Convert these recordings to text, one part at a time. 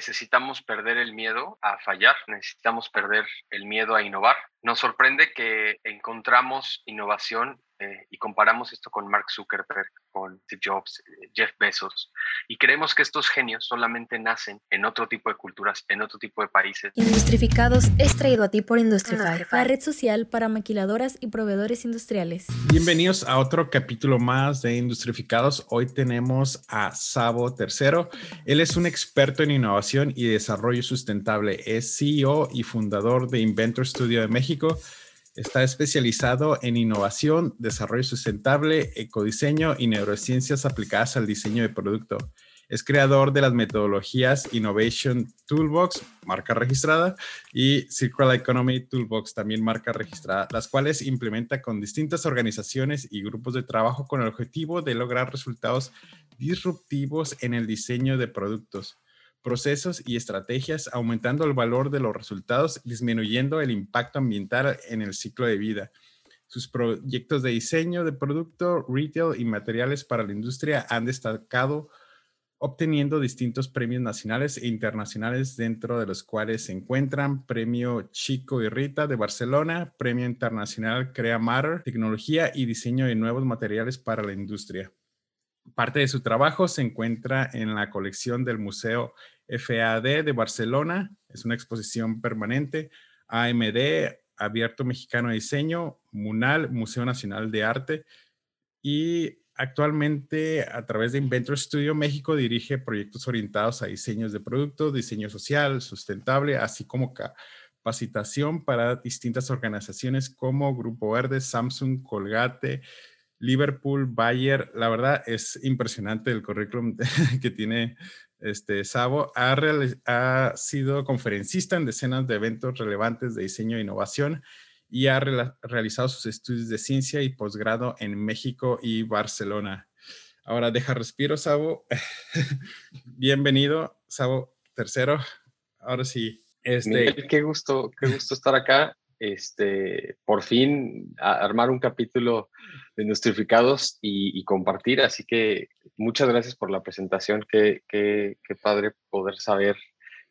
necesitamos perder el miedo a fallar, necesitamos perder el miedo a innovar. Nos sorprende que encontramos innovación eh, y comparamos esto con Mark Zuckerberg, con Steve Jobs, eh, Jeff Bezos, y creemos que estos genios solamente nacen en otro tipo de culturas, en otro tipo de países. Industrificados es traído a ti por Industrify, la red social para maquiladoras y proveedores industriales. Bienvenidos a otro capítulo más de Industrificados. Hoy tenemos a Sabo Tercero. Él es un experto en innovación y desarrollo sustentable. Es CEO y fundador de Inventor Studio de México Está especializado en innovación, desarrollo sustentable, ecodiseño y neurociencias aplicadas al diseño de producto. Es creador de las metodologías Innovation Toolbox, marca registrada, y Circular Economy Toolbox, también marca registrada, las cuales implementa con distintas organizaciones y grupos de trabajo con el objetivo de lograr resultados disruptivos en el diseño de productos procesos y estrategias, aumentando el valor de los resultados, disminuyendo el impacto ambiental en el ciclo de vida. Sus proyectos de diseño de producto, retail y materiales para la industria han destacado obteniendo distintos premios nacionales e internacionales, dentro de los cuales se encuentran Premio Chico y Rita de Barcelona, Premio Internacional Crea Matter, Tecnología y Diseño de Nuevos Materiales para la Industria. Parte de su trabajo se encuentra en la colección del Museo FAD de Barcelona, es una exposición permanente, AMD, Abierto Mexicano de Diseño, MUNAL, Museo Nacional de Arte, y actualmente a través de Inventor Studio México dirige proyectos orientados a diseños de productos, diseño social, sustentable, así como capacitación para distintas organizaciones como Grupo Verde, Samsung, Colgate, Liverpool, Bayer, la verdad es impresionante el currículum que tiene este Sabo. Ha, ha, sido conferencista en decenas de eventos relevantes de diseño e innovación y ha realizado sus estudios de ciencia y posgrado en México y Barcelona. Ahora deja respiro, Sabo. Bienvenido, Sabo tercero. Ahora sí. Este... qué gusto, qué gusto estar acá este, por fin armar un capítulo de Industrificados y, compartir. Así que muchas gracias por la presentación. Qué, qué, qué padre poder saber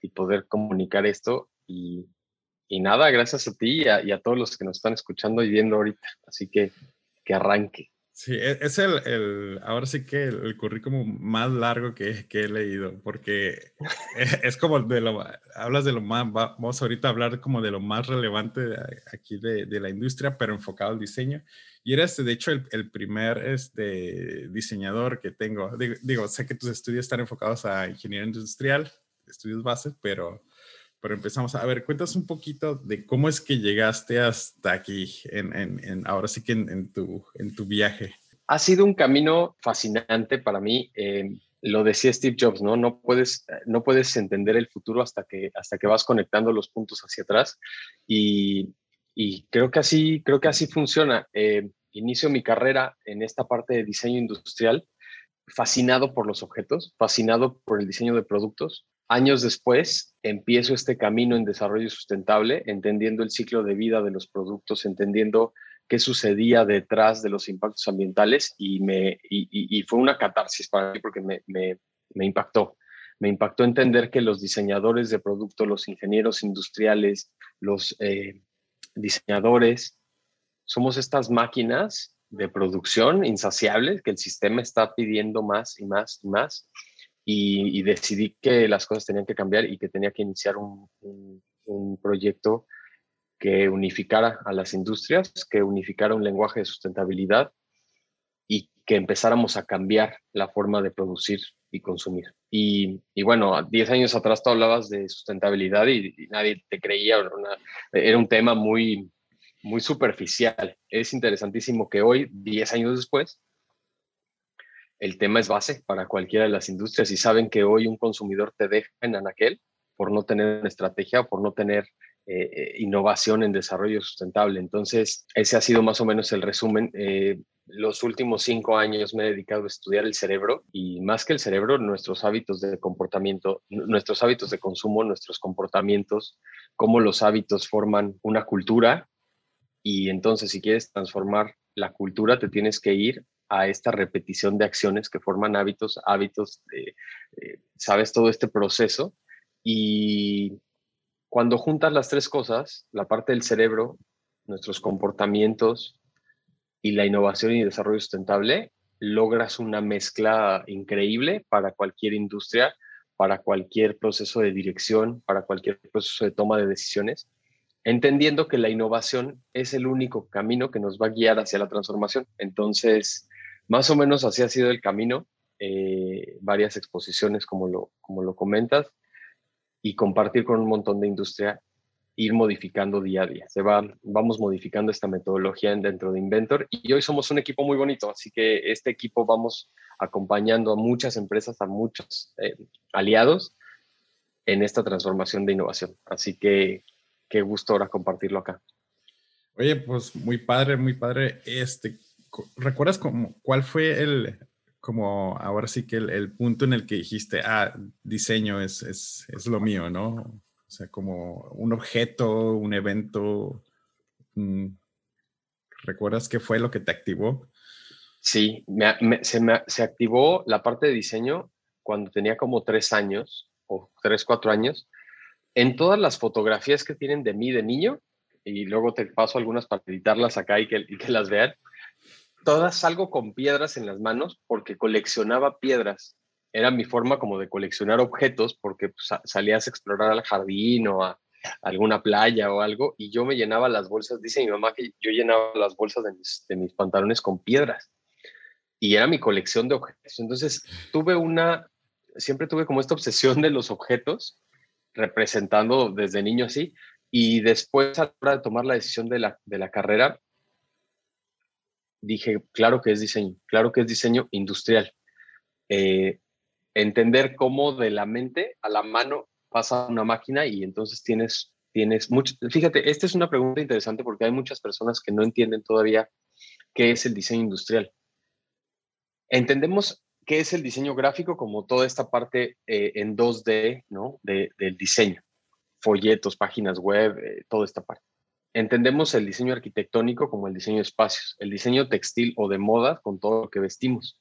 y poder comunicar esto. Y, y nada, gracias a ti y a, y a, todos los que nos están escuchando y viendo ahorita. Así que que arranque. Sí, e, es el, el, ahora sí que el, currículum más largo que, que, he leído, porque es como de lo, hablas de lo más, vamos ahorita a hablar como de lo más relevante aquí de, de la industria, pero enfocado al diseño. Y eres, de hecho, el, el primer este, diseñador que tengo. Digo, digo, sé que tus estudios están enfocados a ingeniería industrial, estudios bases, pero pero empezamos a ver, cuéntanos un poquito de cómo es que llegaste hasta aquí, en, ahora sí que en, tu, en tu viaje. Ha sido un camino fascinante para mí. Eh, lo decía Steve Jobs, ¿no? No puedes, no puedes entender el futuro hasta que, hasta que vas conectando los puntos hacia atrás. Y, y creo, que así, creo que así funciona. Eh, inicio mi carrera en esta parte de diseño industrial, fascinado por los objetos, fascinado por el diseño de productos, Años después, empiezo este camino en desarrollo sustentable, entendiendo el ciclo de vida de los productos, entendiendo qué sucedía detrás de los impactos ambientales y, me, y, fue una catarsis para mí porque me, me, me, impactó. Me impactó entender que los diseñadores de productos, los ingenieros industriales, los eh, diseñadores, somos estas máquinas de producción insaciables que el sistema está pidiendo más y más y más y, decidí que las cosas tenían que cambiar y que tenía que iniciar un, proyecto que unificara a las industrias, que unificara un lenguaje de sustentabilidad y que empezáramos a cambiar la forma de producir y consumir. Y, y bueno, 10 años atrás tú hablabas de sustentabilidad y, nadie te creía, era un tema muy, muy superficial. Es interesantísimo que hoy, 10 años después, el tema es base para cualquiera de las industrias y saben que hoy un consumidor te deja en anaquel por no tener una estrategia o por no tener eh, eh, innovación en desarrollo sustentable. Entonces, ese ha sido más o menos el resumen. Eh, los últimos cinco años me he dedicado a estudiar el cerebro y más que el cerebro, nuestros hábitos de comportamiento, nuestros hábitos de consumo, nuestros comportamientos, cómo los hábitos forman una cultura. Y entonces, si quieres transformar la cultura, te tienes que ir a esta repetición de acciones que forman hábitos, hábitos, de, eh, sabes, todo este proceso Y cuando juntas las tres cosas, la parte del cerebro, nuestros comportamientos y la innovación y desarrollo sustentable, logras una mezcla increíble para cualquier industria, para cualquier proceso de dirección, para cualquier proceso de toma de decisiones, entendiendo que la innovación es el único camino que nos va a guiar hacia la transformación. Entonces, más o menos así ha sido el camino, eh, varias exposiciones como lo, como lo comentas, y compartir con un montón de industria ir modificando día a día. Se va, vamos modificando esta metodología dentro de Inventor y hoy somos un equipo muy bonito, así que este equipo vamos acompañando a muchas empresas, a muchos eh, aliados en esta transformación de innovación. Así que qué gusto ahora compartirlo acá. Oye, pues muy padre, muy padre. Este, ¿Recuerdas cómo, cuál fue el, como ahora sí que el, punto en el que dijiste, ah, diseño es, es, es lo mío, ¿no? O sea, como un objeto, un evento. Mm, ¿Recuerdas qué fue lo que te activó? Sí, se, me, se activó la parte de diseño cuando tenía como tres años o tres, cuatro años. En todas las fotografías que tienen de mí de niño, y luego te paso algunas para editarlas acá y que, y que las vean, todas salgo con piedras en las manos porque coleccionaba piedras era mi forma como de coleccionar objetos porque pues, salías a explorar al jardín o a, alguna playa o algo y yo me llenaba las bolsas, dice mi mamá que yo llenaba las bolsas de mis, pantalones con piedras y era mi colección de objetos. Entonces tuve una, siempre tuve como esta obsesión de los objetos, representando desde niño así, y después a la hora de tomar la decisión de la, de la carrera, dije, claro que es diseño, claro que es diseño industrial. Eh, entender cómo de la mente a la mano pasa una máquina y entonces tienes, tienes mucho. Fíjate, esta es una pregunta interesante porque hay muchas personas que no entienden todavía qué es el diseño industrial. Entendemos qué es el diseño gráfico como toda esta parte eh, en 2D, ¿no? del diseño, folletos, páginas web, eh, toda esta parte. Entendemos el diseño arquitectónico como el diseño de espacios, el diseño textil o de moda con todo lo que vestimos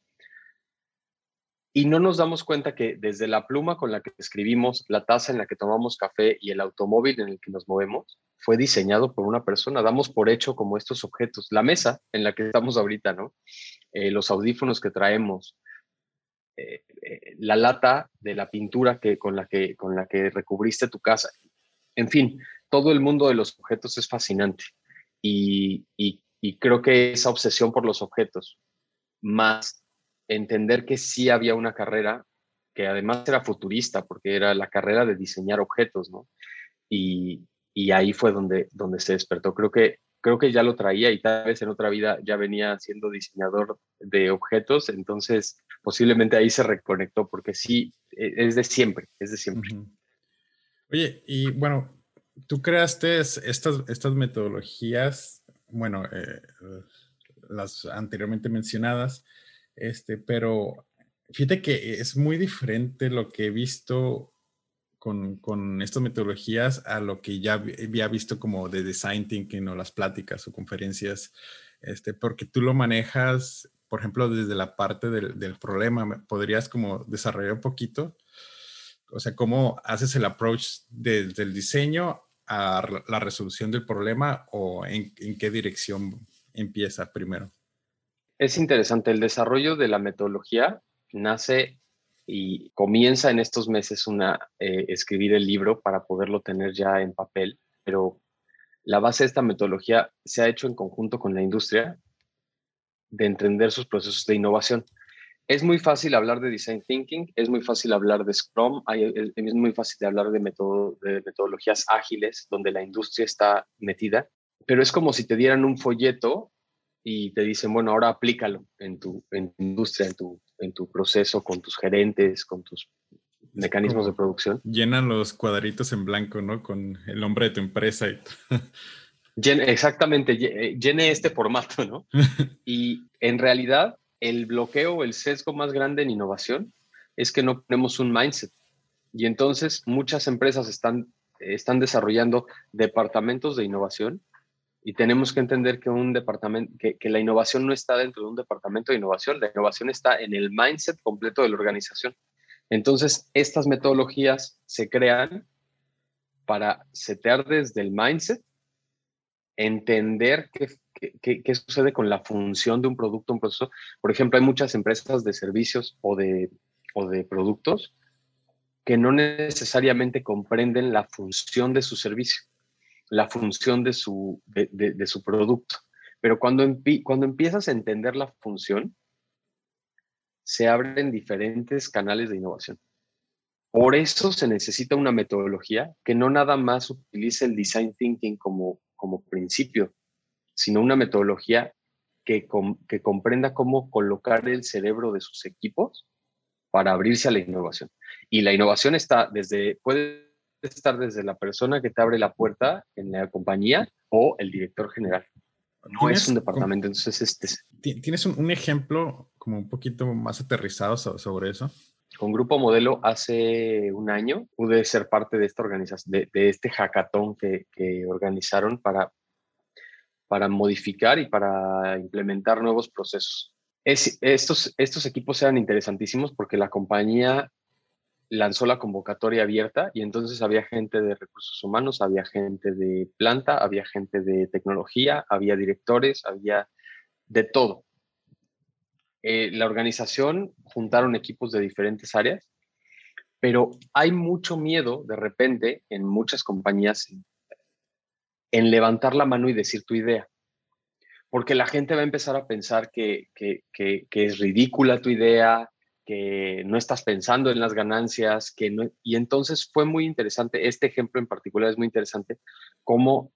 y no nos damos cuenta que desde la pluma con la que escribimos, la taza en la que tomamos café y el automóvil en el que nos movemos, fue diseñado por una persona. Damos por hecho como estos objetos. La mesa en la que estamos ahorita, ¿no? Eh, los audífonos que traemos, eh, eh, la lata de la pintura que, con, la que, con la que recubriste tu casa. En fin, todo el mundo de los objetos es fascinante. y, creo que esa obsesión por los objetos, más entender que sí había una carrera que además era futurista, porque era la carrera de diseñar objetos, ¿no? Y, ahí fue donde, donde se despertó. Creo que, creo que ya lo traía y tal vez en otra vida ya venía siendo diseñador de objetos, entonces posiblemente ahí se reconectó, porque sí, e, es de siempre, es de siempre. Oye, y bueno, tú creaste estas, estas metodologías, bueno, eh, las anteriormente mencionadas, este, pero fíjate que es muy diferente lo que he visto con, con, estas metodologías a lo que ya había visto como de design thinking o las pláticas o conferencias, este, porque tú lo manejas, por ejemplo, desde la parte del, del problema. ¿Podrías como desarrollar un poquito? O sea, ¿cómo haces el approach desde el diseño a la resolución del problema o en, qué dirección empieza primero? Es interesante, el desarrollo de la metodología nace y comienza en estos meses una, eh, escribir el libro para poderlo tener ya en papel, pero la base de esta metodología se ha hecho en conjunto con la industria de entender sus procesos de innovación. Es muy fácil hablar de design thinking, es muy fácil hablar de Scrum, es muy fácil de hablar de, de metodologías ágiles donde la industria está metida, pero es como si te dieran un folleto y te dicen, bueno, ahora aplícalo en tu, en industria, en tu, en tu proceso, con tus gerentes, con tus mecanismos de producción. Llenan los cuadritos en blanco, ¿no? Con el nombre de tu empresa. Y exactamente, eh, llene este formato, ¿no? y en realidad, el bloqueo, el sesgo más grande en innovación es que no tenemos un mindset. Y entonces muchas empresas están, están desarrollando departamentos de innovación y tenemos que entender que un departamento, que, la innovación no está dentro de un departamento de innovación, la innovación está en el mindset completo de la organización. Entonces, estas metodologías se crean para setear desde el mindset, entender qué, qué, sucede con la función de un producto, un proceso. Por ejemplo, hay muchas empresas de servicios o de, o de productos que no necesariamente comprenden la función de su servicio, la función de su, de, su producto. Pero cuando, cuando empiezas a entender la función, se abren diferentes canales de innovación. Por eso se necesita una metodología que no nada más utilice el design thinking como, como principio, sino una metodología que, que comprenda cómo colocar el cerebro de sus equipos para abrirse a la innovación. Y la innovación está desde, puede estar desde la persona que te abre la puerta en la compañía o el director general. No es un departamento, entonces este... ¿Tienes un, ejemplo como un poquito más aterrizado sobre eso? Con Grupo Modelo hace un año pude ser parte de esta organización, de, este hackathon que, que, organizaron para, para modificar y para implementar nuevos procesos estos, equipos eran interesantísimos porque la compañía lanzó la convocatoria abierta y entonces había gente de recursos humanos, había gente de planta, había gente de tecnología, había directores, había de todo. Eh, la organización juntaron equipos de diferentes áreas, pero hay mucho miedo de repente en muchas compañías en levantar la mano y decir tu idea. Porque la gente va a empezar a pensar que, es ridícula tu idea, que no estás pensando en las ganancias, que no, y entonces fue muy interesante, este ejemplo en particular es muy interesante, cómo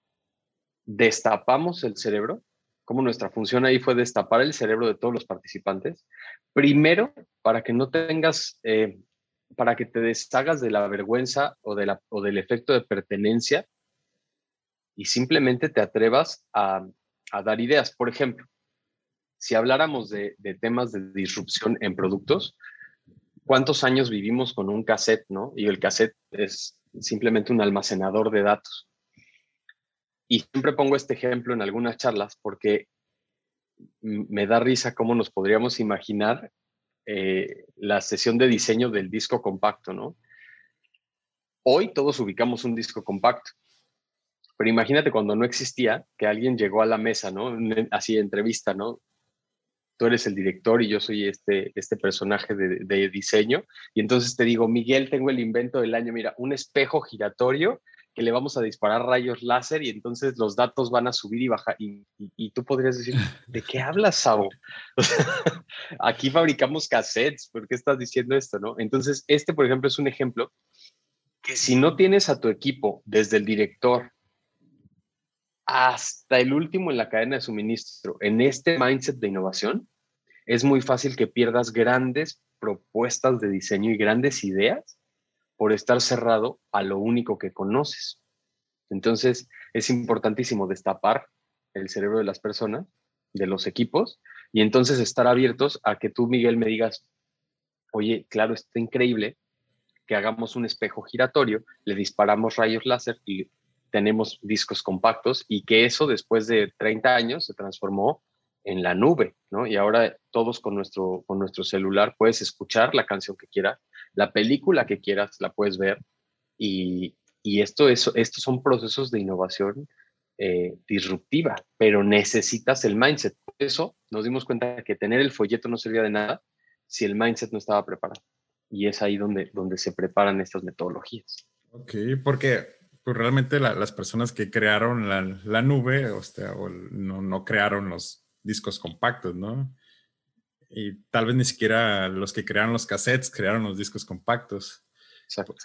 destapamos el cerebro, cómo nuestra función ahí fue destapar el cerebro de todos los participantes, primero para que no tengas, eh, para que te deshagas de la vergüenza o, de la, o del efecto de pertenencia y simplemente te atrevas a, dar ideas. Por ejemplo, si habláramos de, temas de disrupción en productos, ¿cuántos años vivimos con un cassette, no? Y el cassette es simplemente un almacenador de datos. Y siempre pongo este ejemplo en algunas charlas porque me da risa cómo nos podríamos imaginar eh, la sesión de diseño del disco compacto, ¿no? Hoy todos ubicamos un disco compacto, pero imagínate cuando no existía, que alguien llegó a la mesa, ¿no? Así, entrevista, ¿no? Tú eres el director y yo soy este, este personaje de, de, diseño. Y entonces te digo, Miguel, tengo el invento del año, mira, un espejo giratorio que le vamos a disparar rayos láser y entonces los datos van a subir y bajar. Y, y, tú podrías decir, ¿de qué hablas, Sabo? Aquí fabricamos cassettes, ¿por qué estás diciendo esto, no? Entonces, este, por ejemplo, es un ejemplo que si no tienes a tu equipo desde el director hasta el último en la cadena de suministro, en este mindset de innovación, es muy fácil que pierdas grandes propuestas de diseño y grandes ideas por estar cerrado a lo único que conoces. Entonces, es importantísimo destapar el cerebro de las personas, de los equipos, y entonces estar abiertos a que tú, Miguel, me digas, oye, claro, está increíble que hagamos un espejo giratorio, le disparamos rayos láser y tenemos discos compactos y que eso después de 30 años se transformó en la nube, ¿no? Y ahora todos con nuestro, con nuestro celular puedes escuchar la canción que quieras, la película que quieras, la puedes ver. Y, y esto es, estos son procesos de innovación eh, disruptiva, pero necesitas el mindset. Por eso nos dimos cuenta que tener el folleto no servía de nada si el mindset no estaba preparado. Y es ahí donde, donde se preparan estas metodologías. Ok, porque pues realmente las personas que crearon la, nube, o, sea, no, no, crearon los discos compactos, ¿no? Y tal vez ni siquiera los que crearon los cassettes crearon los discos compactos.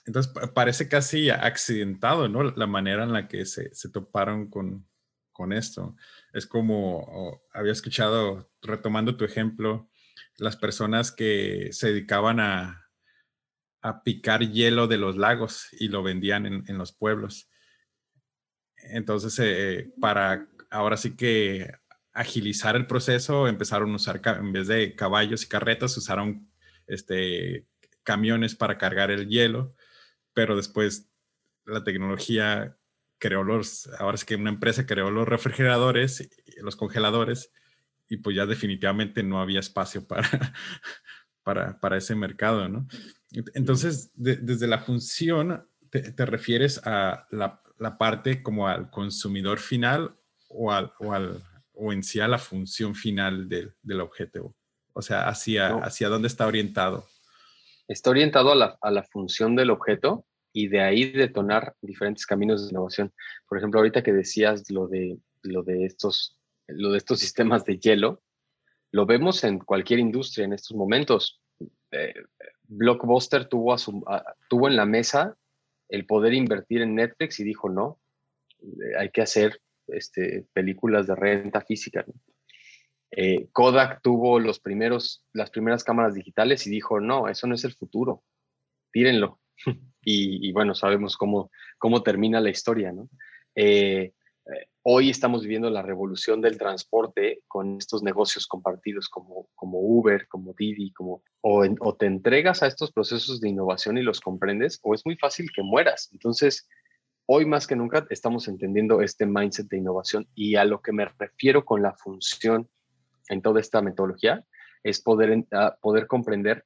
Entonces parece casi accidentado, ¿no? La manera en la que se, se toparon con, con esto. Es como, había escuchado, retomando tu ejemplo, las personas que se dedicaban a, a picar hielo de los lagos y lo vendían en, los pueblos. Entonces, eh, para ahora sí que agilizar el proceso, empezaron a usar, en vez de caballos y carretas, usaron este, camiones para cargar el hielo, pero después la tecnología creó los, ahora sí que una empresa creó los refrigeradores, los congeladores, y pues ya definitivamente no había espacio para, para, para ese mercado, ¿no? Entonces, desde la función, te, refieres a la, parte como al consumidor final o, al, o, al, o en sí a la función final del, del objetivo? O sea, hacia, hacia dónde está orientado. Está orientado a la, a la función del objeto y de ahí detonar diferentes caminos de innovación. Por ejemplo, ahorita que decías lo de, lo de, estos, lo de estos sistemas de hielo, lo vemos en cualquier industria en estos momentos. Eh, Blockbuster tuvo, tuvo en la mesa el poder invertir en Netflix y dijo, no, eh, hay que hacer este, películas de renta física. Eh, Kodak tuvo los primeros, las primeras cámaras digitales y dijo, no, eso no es el futuro, tírenlo. y, bueno, sabemos cómo, cómo termina la historia, ¿no? Eh, hoy estamos viviendo la revolución del transporte con estos negocios compartidos como, como Uber, como Didi, como, o, o, te entregas a estos procesos de innovación y los comprendes, o es muy fácil que mueras. Entonces, hoy más que nunca estamos entendiendo este mindset de innovación y a lo que me refiero con la función en toda esta metodología es poder, poder comprender,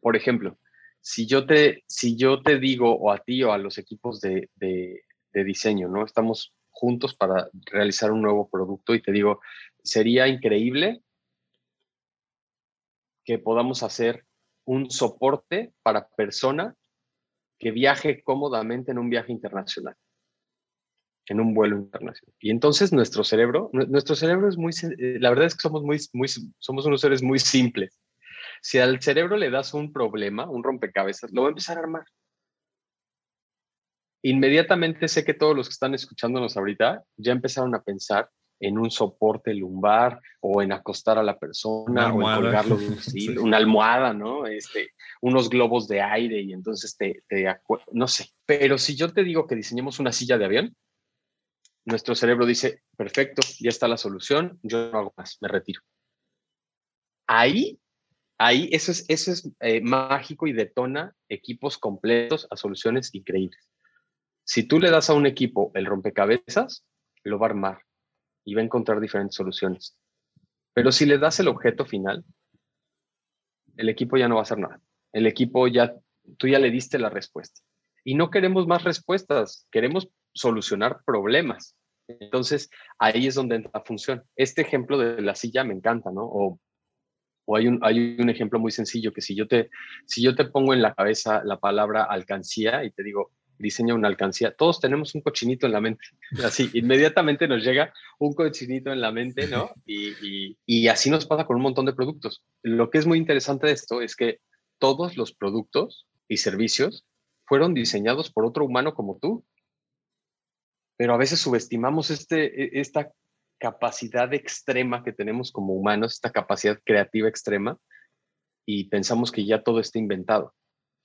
por ejemplo, si yo, te, si yo te digo o a ti o a los equipos de, de, de diseño, ¿no? Estamos juntos para realizar un nuevo producto y te digo, sería increíble que podamos hacer un soporte para persona que viaje cómodamente en un viaje internacional, en un vuelo internacional. Y entonces nuestro cerebro, nuestro cerebro es muy, eh, la verdad es que somos muy, muy, somos unos seres muy simples. Si al cerebro le das un problema, un rompecabezas, lo va a empezar a armar inmediatamente sé que todos los que están escuchándonos ahorita ya empezaron a pensar en un soporte lumbar o en acostar a la persona o en colgarlo de un una almohada, ¿no? Este, unos globos de aire y entonces te, te, no sé. Pero si yo te digo que diseñemos una silla de avión, nuestro cerebro dice, perfecto, ya está la solución, yo no hago más, me retiro. Ahí, ahí, eso es, eso es eh, mágico y detona equipos completos a soluciones increíbles. Si tú le das a un equipo el rompecabezas, lo va a armar y va a encontrar diferentes soluciones. Pero si le das el objeto final, el equipo ya no va a hacer nada. El equipo ya, tú ya le diste la respuesta. Y no queremos más respuestas, queremos solucionar problemas. Entonces, ahí es donde entra la función. Este ejemplo de la silla me encanta, ¿no? O, hay, un, hay un ejemplo muy sencillo que si yo, te, si yo te pongo en la cabeza la palabra alcancía y te digo, diseña una alcancía. Todos tenemos un cochinito en la mente. Así, inmediatamente nos llega un cochinito en la mente, ¿no? Y, y, así nos pasa con un montón de productos. Lo que es muy interesante de esto es que todos los productos y servicios fueron diseñados por otro humano como tú. Pero a veces subestimamos este, e, esta capacidad extrema que tenemos como humanos, esta capacidad creativa extrema, y pensamos que ya todo está inventado.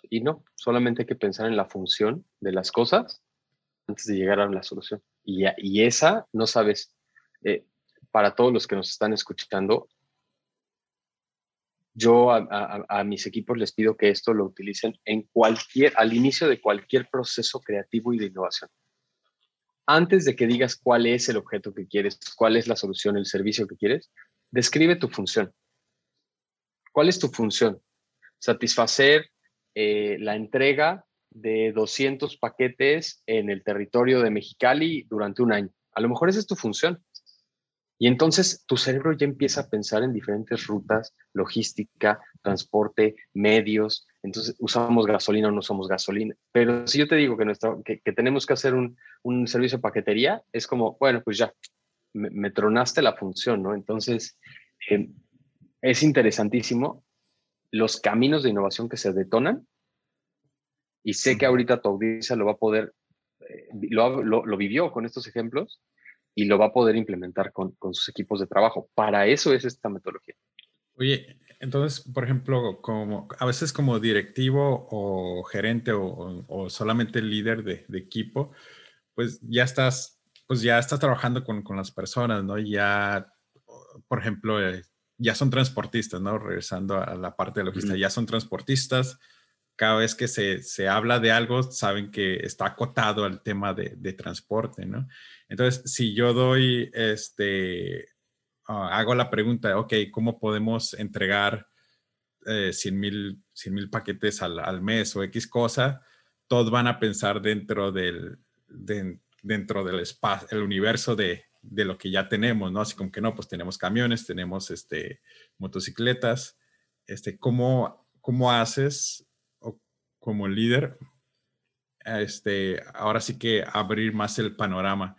Y no, solamente hay que pensar en la función de las cosas antes de llegar a la solución. Y, esa, no sabes, eh, para todos los que nos están escuchando, yo a, a, mis equipos les pido que esto lo utilicen en cualquier, al inicio de cualquier proceso creativo y de innovación. Antes de que digas cuál es el objeto que quieres, cuál es la solución, el servicio que quieres, describe tu función. ¿Cuál es tu función? Satisfacer eh, la entrega de 200 paquetes en el territorio de Mexicali durante un año. A lo mejor esa es tu función. Y entonces tu cerebro ya empieza a pensar en diferentes rutas, logística, transporte, medios. Entonces usamos gasolina o no usamos gasolina. Pero si yo te digo que, tenemos que hacer un, servicio de paquetería, es como, bueno, pues ya, me, tronaste la función, ¿no? Entonces, eh, es interesantísimo los caminos de innovación que se detonan. Y sé que ahorita tu audiencia lo va a poder, eh, lo, lo, vivió con estos ejemplos y lo va a poder implementar con, con, sus equipos de trabajo. Para eso es esta metodología. Oye, entonces, por ejemplo, como a veces como directivo o gerente o, o solamente líder de, de, equipo, pues ya estás, pues ya estás trabajando con, con las personas, ¿no? Ya, por ejemplo, eh, ya son transportistas, ¿no? Regresando a la parte de logística, ya son transportistas. Cada vez que se, se, habla de algo, saben que está acotado al tema de, de transporte, ¿no? Entonces, si yo doy, este, ah, hago la pregunta, ok, ¿cómo podemos entregar eh, 100 mil paquetes al, mes o X cosa, todos van a pensar dentro del, dentro del espacio, el universo de, de, lo que ya tenemos, ¿no? Así como que no, pues tenemos camiones, tenemos este, motocicletas, este, ¿cómo, cómo haces o como líder, este, ahora sí que abrir más el panorama?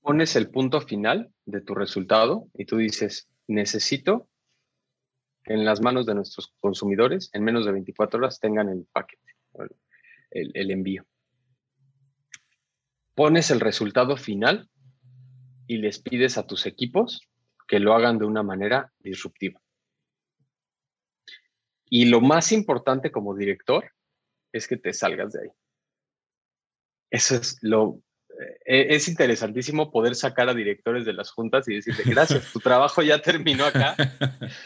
Pones el punto final de tu resultado y tú dices, necesito que en las manos de nuestros consumidores en menos de 24 horas tengan el paquete, el, el envío. Pones el resultado final y les pides a tus equipos que lo hagan de una manera disruptiva. Y lo más importante como director es que te salgas de ahí. Eso es lo, eh, es interesantísimo poder sacar a directores de las juntas y decirle, gracias, tu trabajo ya terminó acá.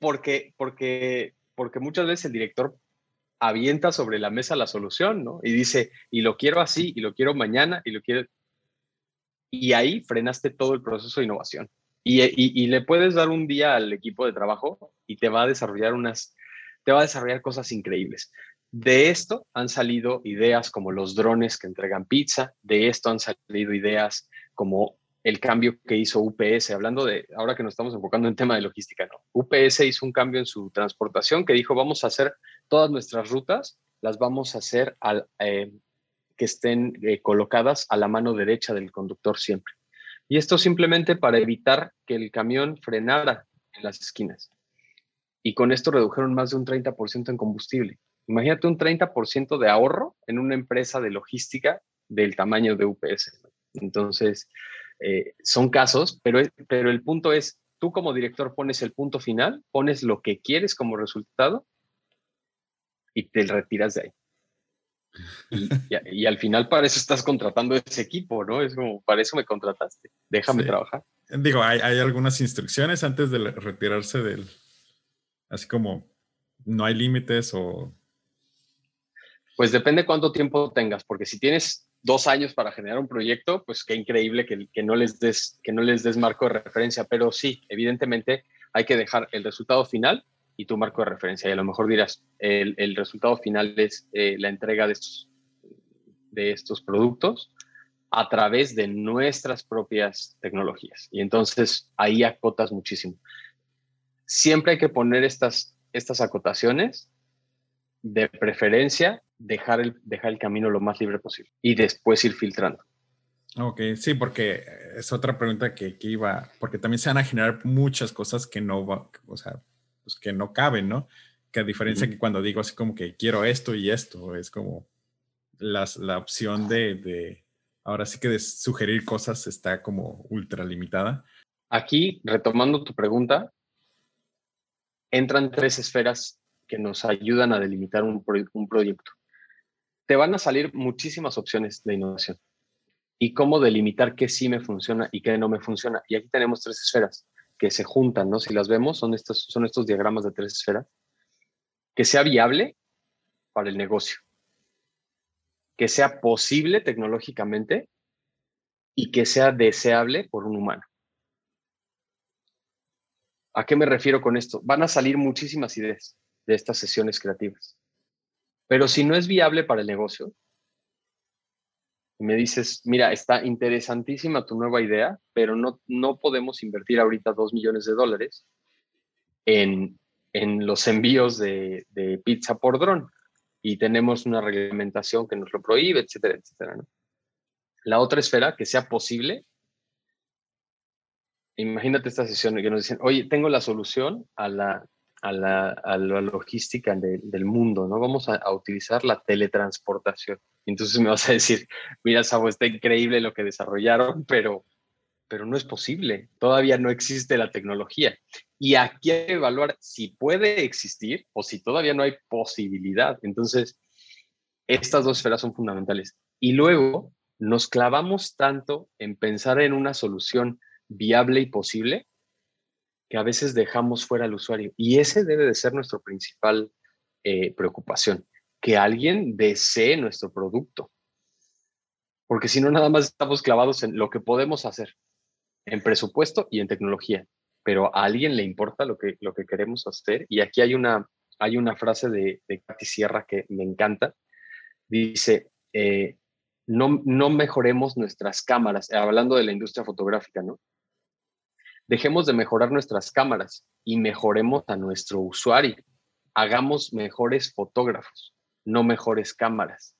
Porque, porque, porque muchas veces el director avienta sobre la mesa la solución, ¿no? Y dice, y lo quiero así, y lo quiero mañana, y lo quiero... Y ahí frenaste todo el proceso de innovación. Y, y, le puedes dar un día al equipo de trabajo y te va a desarrollar unas, te va a desarrollar cosas increíbles. De esto han salido ideas como los drones que entregan pizza, de esto han salido ideas como el cambio que hizo UPS, hablando de, ahora que nos estamos enfocando en tema de logística, ¿no? UPS hizo un cambio en su transportación que dijo, vamos a hacer todas nuestras rutas, las vamos a hacer al, eh, que estén eh, colocadas a la mano derecha del conductor siempre. Y esto simplemente para evitar que el camión frenara en las esquinas. Y con esto redujeron más de un 30% en combustible. Imagínate un 30% de ahorro en una empresa de logística del tamaño de UPS. Entonces, eh, son casos, pero, pero el punto es, tú como director pones el punto final, pones lo que quieres como resultado y te retiras de ahí. Y, al final para eso estás contratando ese equipo, ¿no? Es como, para eso me contrataste, déjame trabajar. Digo, hay, hay, algunas instrucciones antes de retirarse del, así como, no hay límites o pues depende cuánto tiempo tengas, porque si tienes dos años para generar un proyecto, pues qué increíble que, que, no, les des, que no les des marco de referencia, pero sí, evidentemente hay que dejar el resultado final y tu marco de referencia. Y a lo mejor dirás, el, el resultado final es eh, la entrega de estos, de estos productos a través de nuestras propias tecnologías. Y entonces ahí acotas muchísimo. Siempre hay que poner estas, estas acotaciones de preferencia dejar el, dejar el camino lo más libre posible y después ir filtrando. Ok, sí, porque es otra pregunta que, que iba, porque también se van a generar muchas cosas que no, o sea, pues que no caben, ¿no? Que a diferencia que cuando digo así como que quiero esto y esto, es como las, la opción de, de, ahora sí que de sugerir cosas está como ultra limitada. Aquí, retomando tu pregunta, entran tres esferas que nos ayudan a delimitar un, un proyecto. Te van a salir muchísimas opciones de innovación y cómo delimitar qué sí me funciona y qué no me funciona. Y aquí tenemos tres esferas que se juntan, ¿no? Si las vemos, son estos, son estos diagramas de tres esferas. Que sea viable para el negocio, que sea posible tecnológicamente y que sea deseable por un humano. ¿A qué me refiero con esto? Van a salir muchísimas ideas de estas sesiones creativas. Pero si no es viable para el negocio, me dices, mira, está interesantísima tu nueva idea, pero no, no podemos invertir ahorita dos millones de dólares en, en los envíos de, pizza por dron y tenemos una reglamentación que nos lo prohíbe, etcétera, etcétera. La otra esfera, que sea posible, imagínate esta sesión que nos dicen, oye, tengo la solución a la a la, logística del mundo, ¿no? Vamos a, utilizar la teletransportación. Entonces me vas a decir, mira, Sabo, está increíble lo que desarrollaron, pero, pero no es posible. Todavía no existe la tecnología. Y aquí hay que evaluar si puede existir o si todavía no hay posibilidad. Entonces, estas dos esferas son fundamentales. Y luego nos clavamos tanto en pensar en una solución viable y posible que a veces dejamos fuera al usuario. Y ese debe de ser nuestra principal eh, preocupación, que alguien desee nuestro producto. Porque si no, nada más estamos clavados en lo que podemos hacer, en presupuesto y en tecnología. pero a alguien le importa lo que, lo que queremos hacer. Y aquí hay una, hay una frase de, de Katy Sierra que me encanta. Dice, eh, no, no mejoremos nuestras cámaras, hablando de la industria fotográfica, ¿no? Dejemos de mejorar nuestras cámaras y mejoremos a nuestro usuario. Hagamos mejores fotógrafos, no mejores cámaras.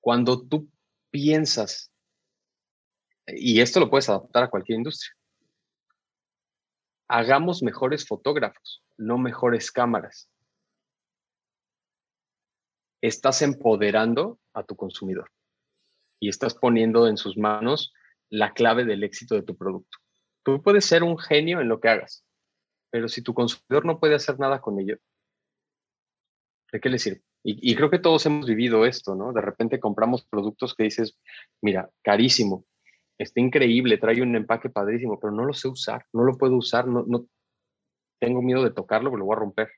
Cuando tú piensas, y esto lo puedes adaptar a cualquier industria, hagamos mejores fotógrafos, no mejores cámaras. Estás empoderando a tu consumidor y estás poniendo en sus manos la clave del éxito de tu producto. Tú puedes ser un genio en lo que hagas, pero si tu consumidor no puede hacer nada con ello, ¿de qué le sirve? Y, creo que todos hemos vivido esto, ¿no? De repente compramos productos que dices, mira, carísimo, está increíble, trae un empaque padrísimo, pero no lo sé usar, no lo puedo usar, no, no tengo miedo de tocarlo, porque lo voy a romper.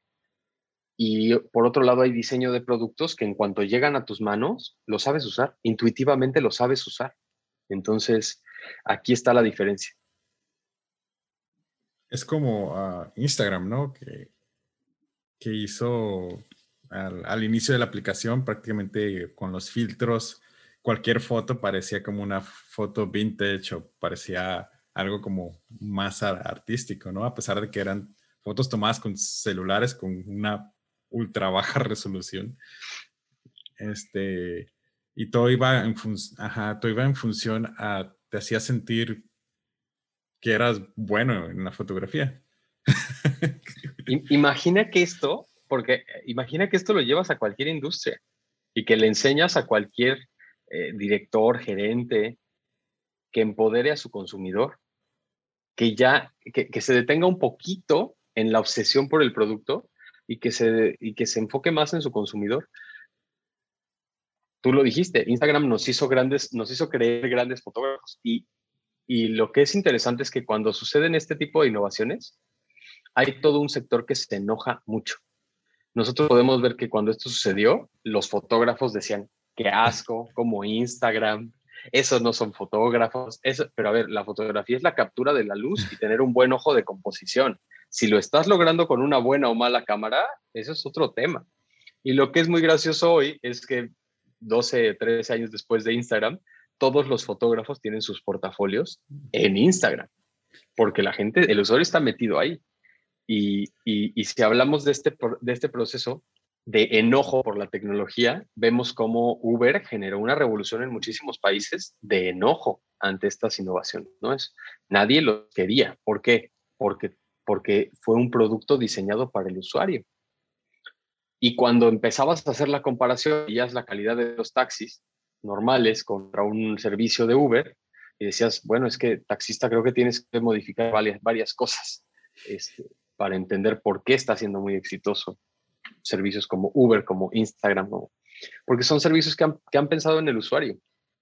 Y por otro lado hay diseño de productos que en cuanto llegan a tus manos, lo sabes usar, intuitivamente lo sabes usar. Entonces, aquí está la diferencia. Es como uh, Instagram, ¿no? Que, que hizo al, al, inicio de la aplicación prácticamente con los filtros cualquier foto parecía como una foto vintage o parecía algo como más artístico, ¿no? A pesar de que eran fotos tomadas con celulares con una ultra baja resolución. Este, y todo iba en, ajá, todo iba en función a, te hacía sentir que eras bueno en la fotografía. Imagina que esto, porque imagina que esto lo llevas a cualquier industria y que le enseñas a cualquier eh, director, gerente, que empodere a su consumidor, que ya, que, se detenga un poquito en la obsesión por el producto y que, se, y que se enfoque más en su consumidor. Tú lo dijiste, Instagram nos hizo grandes, nos hizo creer grandes fotógrafos y, y lo que es interesante es que cuando suceden este tipo de innovaciones, hay todo un sector que se enoja mucho. Nosotros podemos ver que cuando esto sucedió, los fotógrafos decían, qué asco, como Instagram, esos no son fotógrafos, eso, pero a ver, la fotografía es la captura de la luz y tener un buen ojo de composición. Si lo estás logrando con una buena o mala cámara, eso es otro tema. Y lo que es muy gracioso hoy es que 12, 13 años después de Instagram, todos los fotógrafos tienen sus portafolios en Instagram, porque la gente, el usuario está metido ahí. Y, y, y si hablamos de este, de este proceso, de enojo por la tecnología, vemos cómo Uber generó una revolución en muchísimos países de enojo ante estas innovaciones. ¿no? Es, nadie lo quería. ¿Por qué? Porque, porque fue un producto diseñado para el usuario. Y cuando empezabas a hacer la comparación, veías la calidad de los taxis normales contra un servicio de Uber y decías, bueno, es que taxista creo que tienes que modificar varias, cosas este, para entender por qué está siendo muy exitoso servicios como Uber, como Instagram, porque son servicios que han, pensado en el usuario.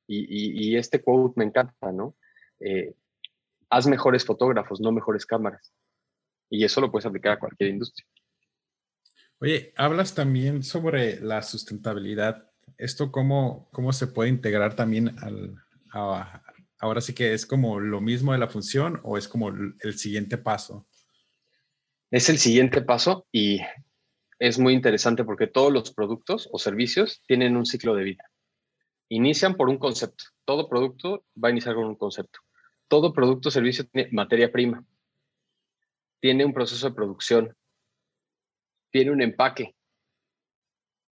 Y, este quote me encanta, ¿no? Eh, haz mejores fotógrafos, no mejores cámaras. Y eso lo puedes aplicar a cualquier industria. Oye, hablas también sobre la sustentabilidad. ¿Esto cómo, cómo se puede integrar también al... ahora sí que es como lo mismo de la función o es como el siguiente paso? Es el siguiente paso y es muy interesante porque todos los productos o servicios tienen un ciclo de vida. Inician por un concepto. Todo producto va a iniciar con un concepto. Todo producto o servicio tiene materia prima. Tiene un proceso de producción. Tiene un empaque.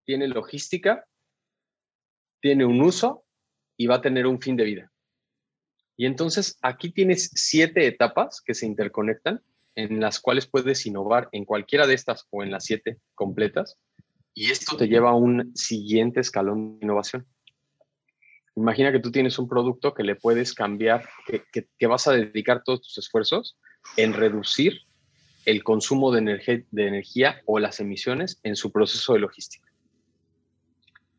Tiene logística. Tiene un uso y va a tener un fin de vida. Y entonces aquí tienes siete etapas que se interconectan en las cuales puedes innovar en cualquiera de estas o en las siete completas, y esto te lleva a un siguiente escalón de innovación. Imagina que tú tienes un producto que le puedes cambiar, que, que, vas a dedicar todos tus esfuerzos en reducir el consumo de de energía o las emisiones en su proceso de logística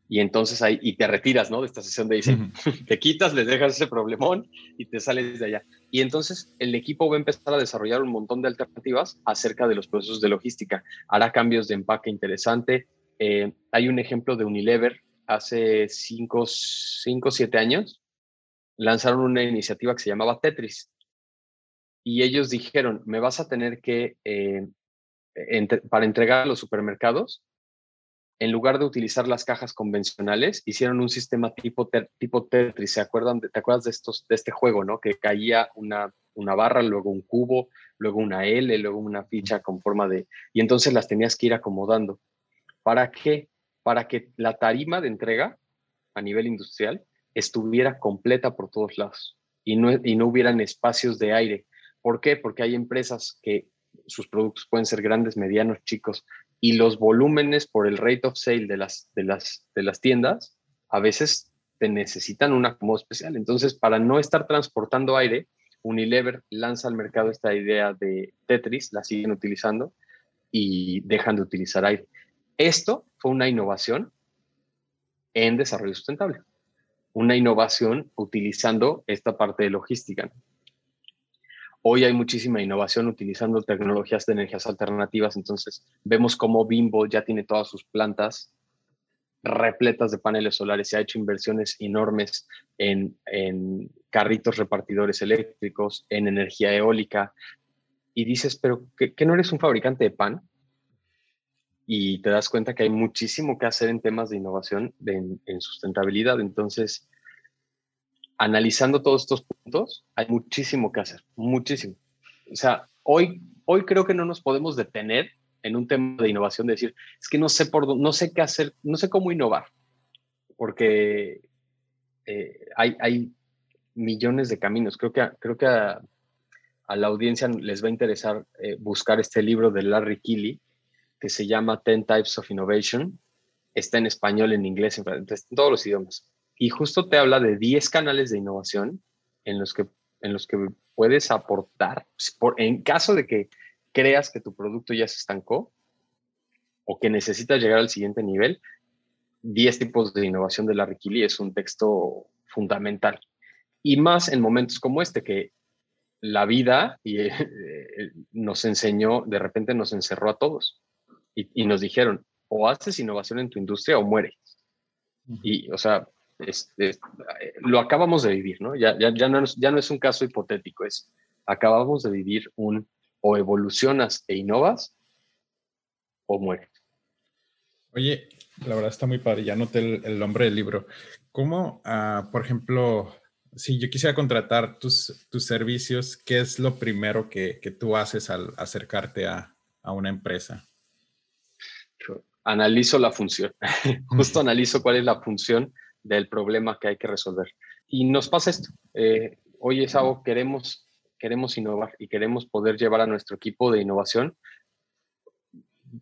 y entonces ahí, y te retiras, ¿no? De esta sesión de diseño. Te quitas, les dejas ese problemón y te sales de allá. Y entonces el equipo va a empezar a desarrollar un montón de alternativas acerca de los procesos de logística. Hará cambios de empaque interesante. Eh, hay un ejemplo de Unilever hace 5 o 7 años. Lanzaron una iniciativa que se llamaba Tetris. y ellos dijeron, me vas a tener que, eh, para entregar a los supermercados, en lugar de utilizar las cajas convencionales, hicieron un sistema tipo, tipo Tetris. ¿Se acuerdan? ¿Te acuerdas de, estos, de este juego, no? Que caía una, una barra, luego un cubo, luego una L, luego una ficha con forma de... Y entonces las tenías que ir acomodando. ¿Para qué? Para que la tarima de entrega a nivel industrial estuviera completa por todos lados y no, y no hubieran espacios de aire. ¿Por qué? Porque hay empresas que sus productos pueden ser grandes, medianos, chicos, y los volúmenes por el rate of sale de las, de las, de las tiendas a veces te necesitan un acomodo especial. Entonces, para no estar transportando aire, Unilever lanza al mercado esta idea de Tetris, la siguen utilizando y dejan de utilizar aire. Esto fue una innovación en desarrollo sustentable, una innovación utilizando esta parte de logística. Hoy hay muchísima innovación utilizando tecnologías de energías alternativas, entonces vemos cómo Bimbo ya tiene todas sus plantas repletas de paneles solares, se ha hecho inversiones enormes en, carritos repartidores eléctricos, en energía eólica, y dices, pero ¿qué, no eres un fabricante de pan? Y te das cuenta que hay muchísimo que hacer en temas de innovación, en sustentabilidad. Entonces, analizando todos estos puntos, hay muchísimo que hacer, muchísimo. O sea, hoy, hoy creo que no nos podemos detener en un tema de innovación, de decir, es que no sé por no sé qué hacer, no sé cómo innovar, porque eh, hay, hay millones de caminos. Creo que, creo que a, la audiencia les va a interesar eh, buscar este libro de Larry Keeley, que se llama Ten Types of Innovation. Está en español, en inglés, en todos los idiomas y justo te habla de 10 canales de innovación en los que, en los que puedes aportar, pues, por, en caso de que creas que tu producto ya se estancó o que necesitas llegar al siguiente nivel, 10 tipos de innovación de la Keeley es un texto fundamental. Y más en momentos como este, que la vida y, eh, nos enseñó, de repente nos encerró a todos y, y, nos dijeron, o haces innovación en tu industria o mueres. Y, o sea, este, lo acabamos de vivir, ¿no? Ya, ya, ya, no es, ya no es un caso hipotético, es acabamos de vivir un o evolucionas e innovas o mueres. Oye, la verdad está muy padre, ya noté el, nombre del libro. ¿Cómo, ah, por ejemplo, si yo quisiera contratar tus, tus servicios, qué es lo primero que, que tú haces al acercarte a, a una empresa? Analizo la función, justo analizo cuál es la función del problema que hay que resolver. Y nos pasa esto. Eh, hoy es algo queremos, queremos innovar y queremos poder llevar a nuestro equipo de innovación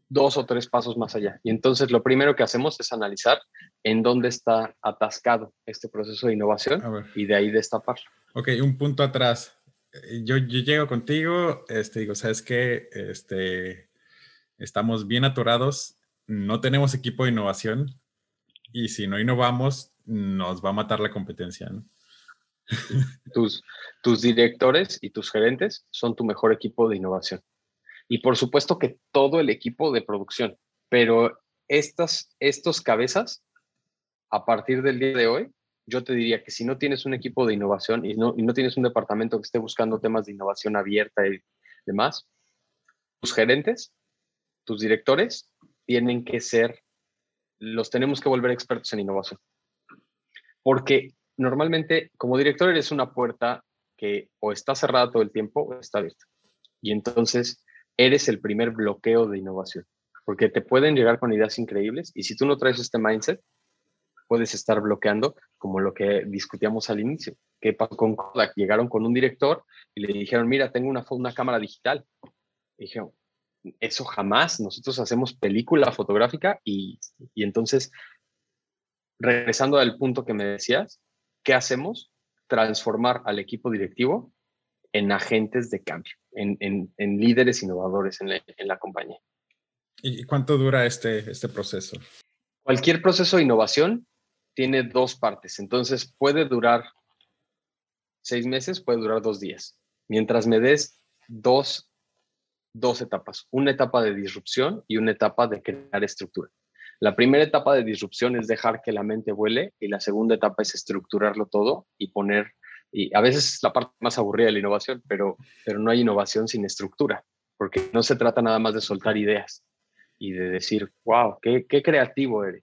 dos o tres pasos más allá. Y entonces lo primero que hacemos es analizar en dónde está atascado este proceso de innovación y de ahí destapar. Ok, un punto atrás. Eh, yo, yo llego contigo, este, digo, ¿sabes qué? Este, estamos bien atorados, no tenemos equipo de innovación y si no innovamos, nos va a matar la competencia. ¿no? Tus, tus directores y tus gerentes son tu mejor equipo de innovación. Y por supuesto que todo el equipo de producción, pero estas estos cabezas, a partir del día de hoy, yo te diría que si no tienes un equipo de innovación y no, y no tienes un departamento que esté buscando temas de innovación abierta y demás, tus gerentes, tus directores tienen que ser, los tenemos que volver expertos en innovación porque normalmente como director eres una puerta que o está cerrada todo el tiempo o está abierta. Y entonces eres el primer bloqueo de innovación, porque te pueden llegar con ideas increíbles y si tú no traes este mindset, puedes estar bloqueando como lo que discutíamos al inicio. ¿Qué pasó con Kodak? Llegaron con un director y le dijeron, mira, tengo una, una cámara digital. Dijeron, eso jamás, nosotros hacemos película fotográfica y, y entonces regresando al punto que me decías, ¿qué hacemos? Transformar al equipo directivo en agentes de cambio, en, líderes innovadores en la, compañía. ¿Y cuánto dura este, este proceso? Cualquier proceso de innovación tiene dos partes, entonces puede durar seis meses, puede durar dos días, mientras me des dos, dos etapas, una etapa de disrupción y una etapa de crear estructura. La primera etapa de disrupción es dejar que la mente vuele y la segunda etapa es estructurarlo todo y poner Y a veces es la parte más aburrida de la innovación, pero, pero no hay innovación sin estructura, porque no se trata nada más de soltar ideas y de decir, wow, qué, qué creativo eres.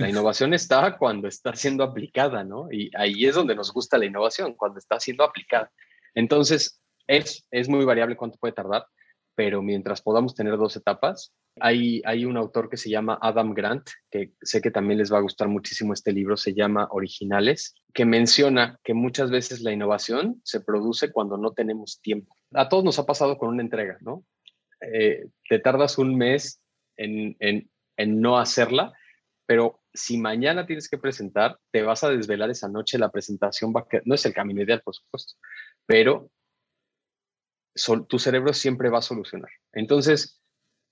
La innovación está cuando está siendo aplicada, ¿no? Y ahí es donde nos gusta la innovación, cuando está siendo aplicada. Entonces, es, es muy variable cuánto puede tardar, pero mientras podamos tener dos etapas, hay, hay un autor que se llama Adam Grant, que sé que también les va a gustar muchísimo este libro, se llama Originales, que menciona que muchas veces la innovación se produce cuando no tenemos tiempo. A todos nos ha pasado con una entrega, ¿no? Eh, te tardas un mes en, en, en no hacerla, pero si mañana tienes que presentar, te vas a desvelar esa noche, la presentación va a no es el camino ideal, por supuesto, pero tu cerebro siempre va a solucionar. Entonces,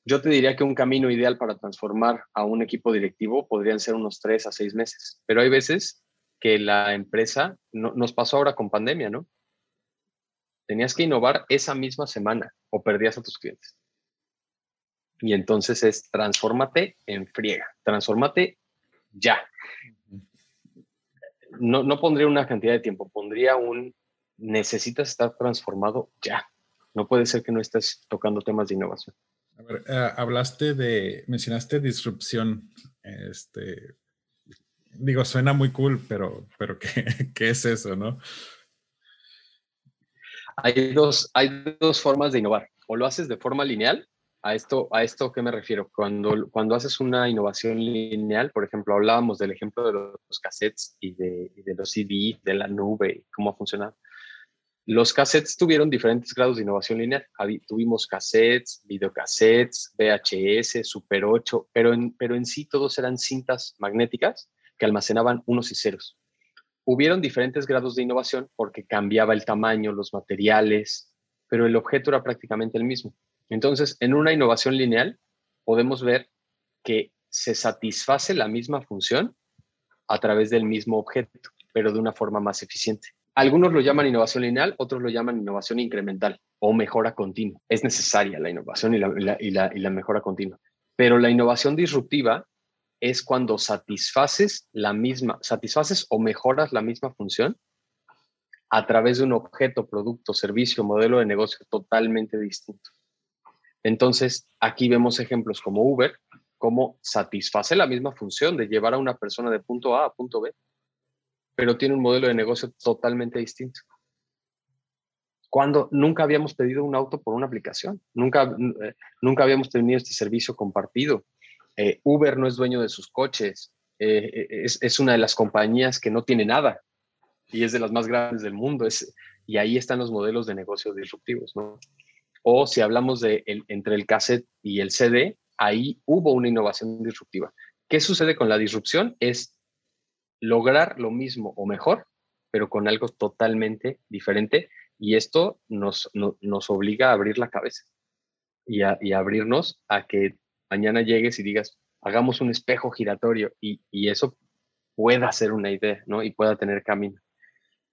yo te diría que un camino ideal para transformar a un equipo directivo podrían ser unos tres a seis meses, pero hay veces que la empresa, no, nos pasó ahora con pandemia, ¿no? Tenías que innovar esa misma semana o perdías a tus clientes. Y entonces es transfórmate en friega, transfórmate ya. No, no pondría una cantidad de tiempo, pondría un necesitas estar transformado ya. No puede ser que no estés tocando temas de innovación. A ver, eh, hablaste de, mencionaste disrupción. Este, digo, suena muy cool, pero, pero ¿qué, ¿qué, es eso, no? Hay dos, hay dos formas de innovar. O lo haces de forma lineal. A esto, a esto qué me refiero? Cuando, cuando haces una innovación lineal, por ejemplo, hablábamos del ejemplo de los cassettes y de, y de los CD, de la nube, cómo funciona. Los cassettes tuvieron diferentes grados de innovación lineal. Tuvimos cassettes, videocassettes, VHS, Super 8, pero en, pero en sí todos eran cintas magnéticas que almacenaban unos y ceros. Hubieron diferentes grados de innovación porque cambiaba el tamaño, los materiales, pero el objeto era prácticamente el mismo. Entonces, en una innovación lineal podemos ver que se satisface la misma función a través del mismo objeto, pero de una forma más eficiente. Algunos lo llaman innovación lineal, otros lo llaman innovación incremental o mejora continua. Es necesaria la innovación y la, mejora continua. Pero la innovación disruptiva es cuando satisfaces la misma, satisfaces o mejoras la misma función a través de un objeto, producto, servicio, modelo de negocio totalmente distinto. Entonces, aquí vemos ejemplos como Uber, cómo satisface la misma función de llevar a una persona de punto A a punto B, pero tiene un modelo de negocio totalmente distinto. Cuando nunca habíamos pedido un auto por una aplicación, nunca, eh, nunca habíamos tenido este servicio compartido. Eh, Uber no es dueño de sus coches, eh, es, una de las compañías que no tiene nada y es de las más grandes del mundo. Y ahí están los modelos de negocio disruptivos. ¿no? O si hablamos de entre el cassette y el CD, ahí hubo una innovación disruptiva. ¿Qué sucede con la disrupción? Es lograr lo mismo o mejor, pero con algo totalmente diferente. Y esto nos, nos obliga a abrir la cabeza y a, abrirnos a que mañana llegues y digas, hagamos un espejo giratorio y, eso pueda ser una idea, ¿no? Y pueda tener camino.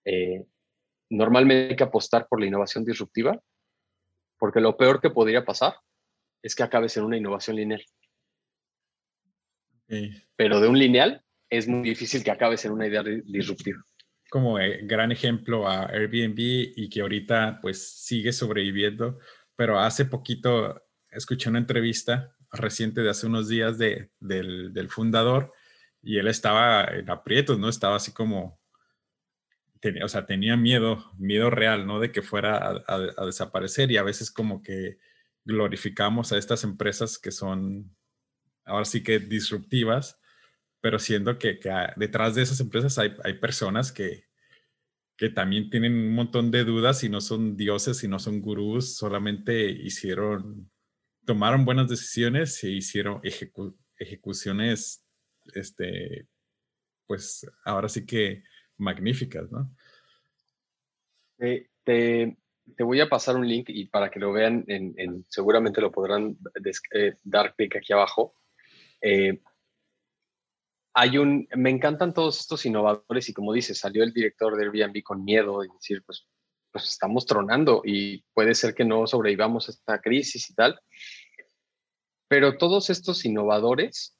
Eh, normalmente hay que apostar por la innovación disruptiva, porque lo peor que podría pasar es que acabes en una innovación lineal. Pero de un lineal es muy difícil que acabes en una idea disruptiva. Como eh, gran ejemplo a Airbnb y que ahorita pues sigue sobreviviendo, pero hace poquito escuché una entrevista reciente de hace unos días de, del, del, fundador y él estaba en aprietos, ¿no? Estaba así como, tenía, o sea, tenía miedo, miedo real, ¿no? De que fuera a desaparecer y a veces como que glorificamos a estas empresas que son ahora sí que disruptivas, pero siendo que, detrás de esas empresas hay, personas que, también tienen un montón de dudas y no son dioses y no son gurús, solamente hicieron, tomaron buenas decisiones e hicieron ejecuciones, este, pues ahora sí que magníficas, ¿no? te, voy a pasar un link y para que lo vean, en, seguramente lo podrán eh, dar clic aquí abajo. Eh, hay un, me encantan todos estos innovadores y como dices, salió el director de Airbnb con miedo y decir, pues, pues estamos tronando y puede ser que no sobrevivamos a esta crisis y tal. Pero todos estos innovadores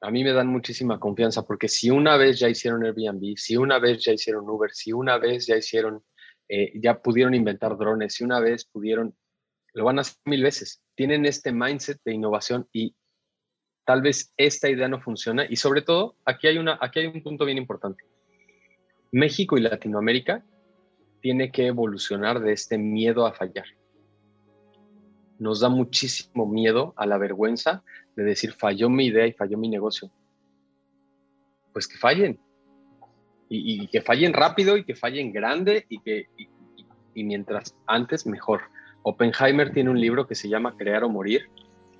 a mí me dan muchísima confianza porque si una vez ya hicieron Airbnb, si una vez ya hicieron Uber, si una vez ya hicieron, eh, ya pudieron inventar drones, si una vez pudieron, lo van a hacer mil veces. Tienen este mindset de innovación y tal vez esta idea no funciona. Y sobre todo, aquí hay, una, aquí hay un punto bien importante. México y Latinoamérica tiene que evolucionar de este miedo a fallar. Nos da muchísimo miedo a la vergüenza de decir falló mi idea y falló mi negocio. Pues que fallen. Y, que fallen rápido y que fallen grande y que y mientras antes mejor. Oppenheimer tiene un libro que se llama Crear o Morir.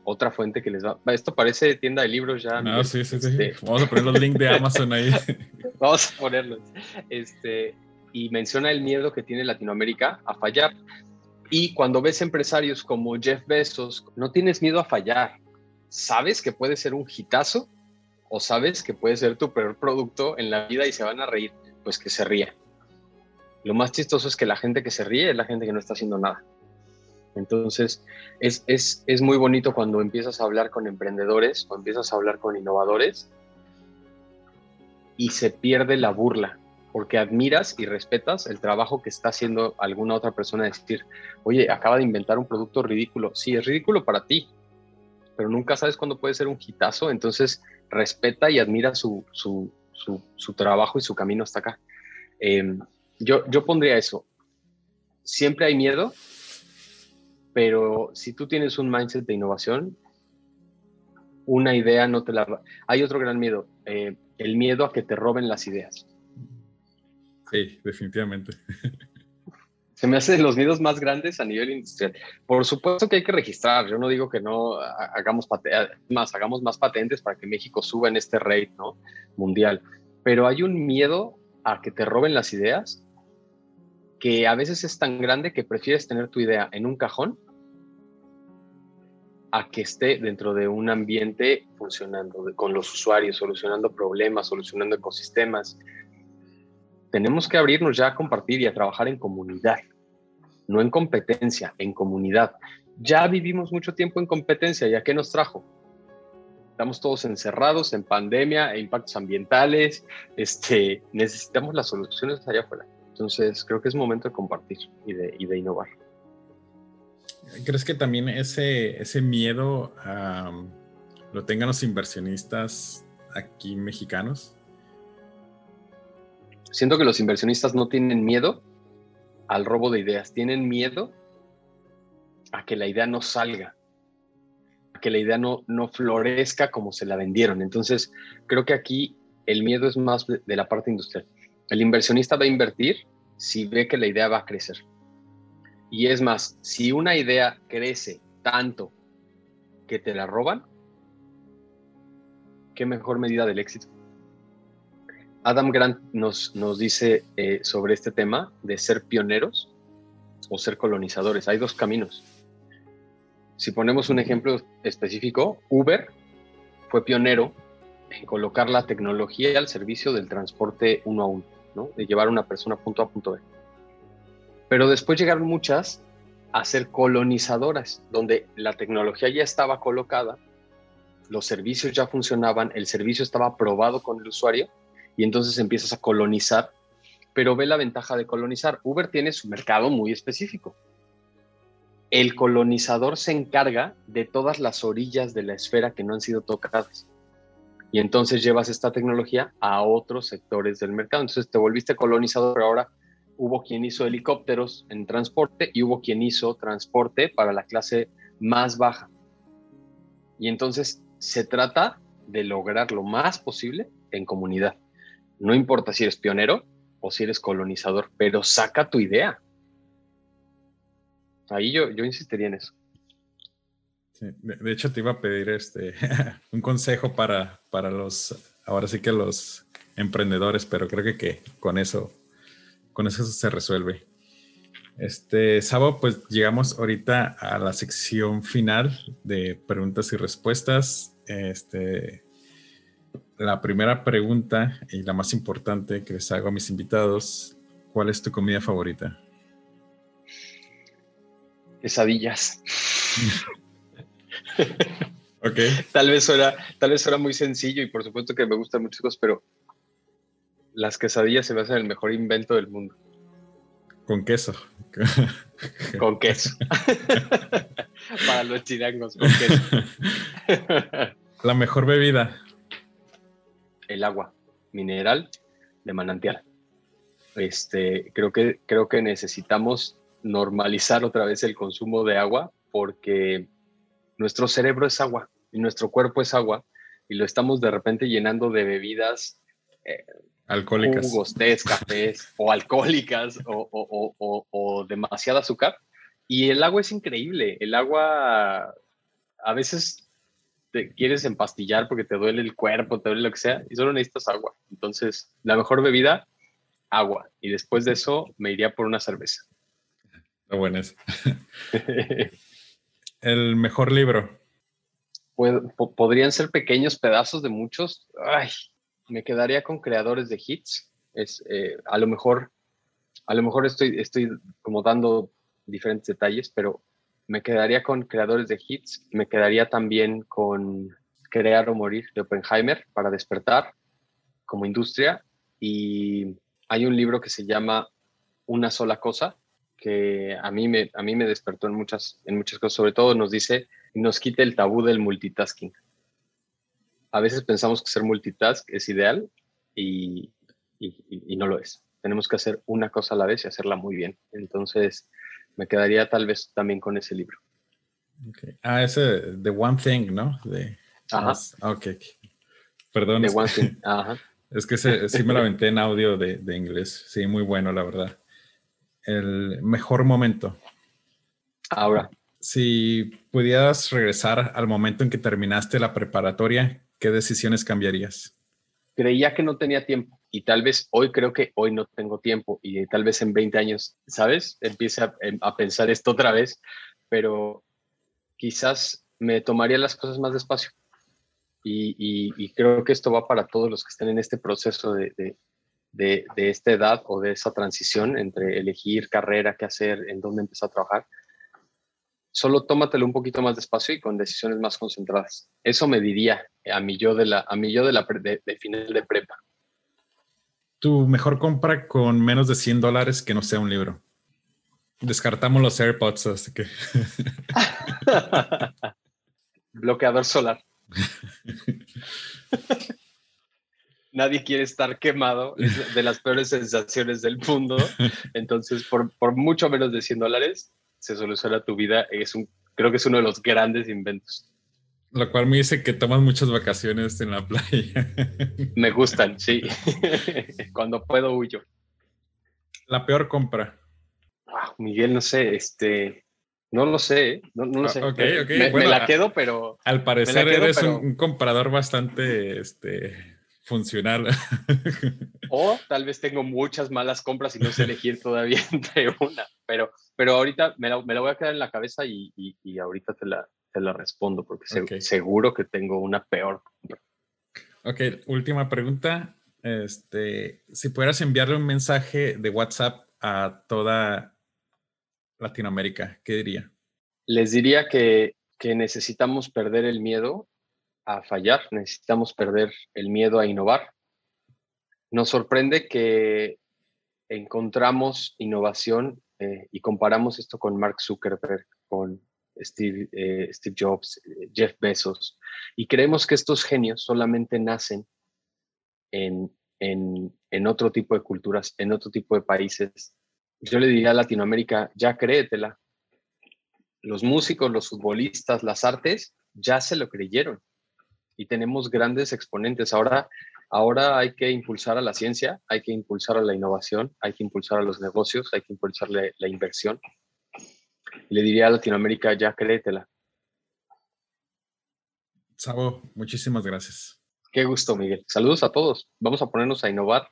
Otra fuente que les va. Esto parece tienda de libros ya. No, sí, sí, sí. Este, Vamos a poner los links de Amazon ahí. Vamos a ponerlos. Este, y menciona el miedo que tiene Latinoamérica a fallar. Y cuando ves empresarios como Jeff Bezos, no tienes miedo a fallar sabes que puede ser un hitazo o sabes que puede ser tu peor producto en la vida y se van a reír, pues que se ría. Lo más chistoso es que la gente que se ríe es la gente que no está haciendo nada. Entonces, es, es muy bonito cuando empiezas a hablar con emprendedores o empiezas a hablar con innovadores y se pierde la burla, porque admiras y respetas el trabajo que está haciendo alguna otra persona. Decir, oye, acaba de inventar un producto ridículo. Sí, es ridículo para ti, pero nunca sabes cuándo puede ser un hitazo, entonces respeta y admira su, su, su, trabajo y su camino hasta acá. Em, yo, yo pondría eso. Siempre hay miedo, pero si tú tienes un mindset de innovación, una idea no te la... Hay otro gran miedo, eh, el miedo a que te roben las ideas. Sí, definitivamente. se me hace de los miedos más grandes a nivel industrial. Por supuesto que hay que registrar, yo no digo que no hagamos más, hagamos más patentes para que México suba en este rate ¿no? mundial, pero hay un miedo a que te roben las ideas que a veces es tan grande que prefieres tener tu idea en un cajón a que esté dentro de un ambiente funcionando con los usuarios, solucionando problemas, solucionando ecosistemas, tenemos que abrirnos ya a compartir y a trabajar en comunidad, no en competencia, en comunidad. Ya vivimos mucho tiempo en competencia, ¿y a qué nos trajo? Estamos todos encerrados en pandemia, e impactos ambientales, este, necesitamos las soluciones allá afuera. Entonces, creo que es momento de compartir y de innovar. ¿Crees que también ese, ese miedo lo tengan los inversionistas aquí mexicanos? Siento que los inversionistas no tienen miedo al robo de ideas, tienen miedo a que la idea no salga, a que la idea no, no florezca como se la vendieron. Entonces, creo que aquí el miedo es más de, la parte industrial. El inversionista va a invertir si ve que la idea va a crecer. Y es más, si una idea crece tanto que te la roban, qué mejor medida del éxito. Adam Grant nos, nos dice eh, sobre este tema de ser pioneros o ser colonizadores. Hay dos caminos. Si ponemos un ejemplo específico, Uber fue pionero en colocar la tecnología al servicio del transporte uno a uno, ¿no? de llevar a una persona punto A punto B. Pero después llegaron muchas a ser colonizadoras, donde la tecnología ya estaba colocada, los servicios ya funcionaban, el servicio estaba aprobado con el usuario y entonces empiezas a colonizar, pero ve la ventaja de colonizar. Uber tiene su mercado muy específico. El colonizador se encarga de todas las orillas de la esfera que no han sido tocadas. Y entonces llevas esta tecnología a otros sectores del mercado. Entonces te volviste colonizador, pero ahora hubo quien hizo helicópteros en transporte y hubo quien hizo transporte para la clase más baja. Y entonces se trata de lograr lo más posible en comunidad. No importa si eres pionero o si eres colonizador, pero saca tu idea. Ahí yo, yo insistiría en eso. de, hecho, te iba a pedir este un consejo para, para los, ahora sí que los emprendedores, pero creo que, que con eso, con eso se resuelve. Este, Sabo, pues llegamos ahorita a la sección final de preguntas y respuestas. Este, la primera pregunta y la más importante que les hago a mis invitados, ¿cuál es tu comida favorita? Quesadillas. Tal vez era, tal vez era muy sencillo y por supuesto que me gustan muchas cosas, pero las quesadillas se me hacen el mejor invento del mundo. Con queso. con queso. Para los chirangos, con queso. La mejor bebida. El agua mineral de manantial. Este, creo que, creo que necesitamos normalizar otra vez el consumo de agua porque nuestro cerebro es agua y nuestro cuerpo es agua y lo estamos de repente llenando de bebidas eh, alcohólicas, jugos, tés, cafés o alcohólicas o, demasiado azúcar. Y el agua es increíble. El agua a veces te quieres empastillar porque te duele el cuerpo, te duele lo que sea, y solo necesitas agua. Entonces, la mejor bebida, agua. Y después de eso, me iría por una cerveza. Lo bueno es. el mejor libro. podrían ser pequeños pedazos de muchos. Ay, me quedaría con creadores de hits. Es, eh, a lo mejor, a lo mejor estoy, estoy como dando diferentes detalles, pero me quedaría con creadores de hits. Me quedaría también con Crear o Morir de Oppenheimer para despertar como industria. Y hay un libro que se llama Una sola cosa, que a mí me, a mí me despertó en muchas, en muchas cosas, sobre todo nos dice, nos quita el tabú del multitasking. A veces pensamos que ser multitask es ideal y, y, no lo es. Tenemos que hacer una cosa a la vez y hacerla muy bien. Entonces, me quedaría tal vez también con ese libro. Ah, ese The One Thing, ¿no? De, Ajá. Ok. Perdón. The One Thing. Ajá. Es que sí me lo aventé en audio de, de inglés. Sí, muy bueno, la verdad el mejor momento? Ahora. Si pudieras regresar al momento en que terminaste la preparatoria, ¿qué decisiones cambiarías? Creía que no tenía tiempo y tal vez hoy creo que hoy no tengo tiempo y tal vez en 20 años, ¿sabes? Empiece a, pensar esto otra vez, pero quizás me tomaría las cosas más despacio. Y, creo que esto va para todos los que estén en este proceso de, de, esta edad o de esa transición entre elegir carrera, qué hacer, en dónde empezar a trabajar, solo tómatelo un poquito más despacio y con decisiones más concentradas. Eso me diría a mi yo de la, a mi yo de, la, de, final de prepa. Tu mejor compra con menos de 100 dólares que no sea un libro. Descartamos los AirPods, así que. Bloqueador solar. nadie quiere estar quemado, es de las peores sensaciones del mundo. Entonces, por, por, mucho menos de 100 dólares, se soluciona tu vida. Es un, creo que es uno de los grandes inventos. Lo cual me dice que tomas muchas vacaciones en la playa. Me gustan, sí. Cuando puedo huyo. La peor compra. Ah, Miguel, no sé, este, no lo sé, no, no lo sé. Okay, okay. Me, me, la quedo, pero. Al parecer eres un, comprador bastante, este, funcional. O tal vez tengo muchas malas compras y no sé elegir todavía entre una, pero, pero ahorita me la, me la voy a quedar en la cabeza y, y, ahorita te la, te la respondo porque seguro que tengo una peor compra. Ok, última pregunta. Este, si pudieras enviarle un mensaje de WhatsApp a toda Latinoamérica, ¿qué diría? Les diría que, que necesitamos perder el miedo a fallar, necesitamos perder el miedo a innovar. Nos sorprende que encontramos innovación eh, y comparamos esto con Mark Zuckerberg, con Steve, eh, Jobs, eh, Jeff Bezos, y creemos que estos genios solamente nacen en, en, otro tipo de culturas, en otro tipo de países. Yo le diría a Latinoamérica, ya créetela. Los músicos, los futbolistas, las artes, ya se lo creyeron y tenemos grandes exponentes. Ahora, ahora hay que impulsar a la ciencia, hay que impulsar a la innovación, hay que impulsar a los negocios, hay que impulsar la, inversión. Le diría a Latinoamérica, ya créetela. Sabo, muchísimas gracias. Qué gusto, Miguel. Saludos a todos. Vamos a ponernos a innovar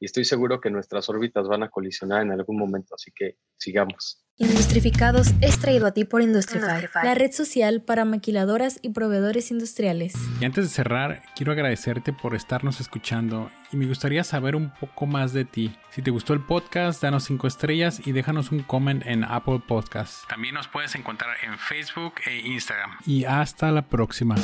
y estoy seguro que nuestras órbitas van a colisionar en algún momento, así que sigamos. Industrificados es traído a ti por Industrify, la red social para maquiladoras y proveedores industriales. Y antes de cerrar, quiero agradecerte por estarnos escuchando y me gustaría saber un poco más de ti. Si te gustó el podcast, danos 5 estrellas y déjanos un comment en Apple Podcasts. También nos puedes encontrar en Facebook e Instagram. Y hasta la próxima.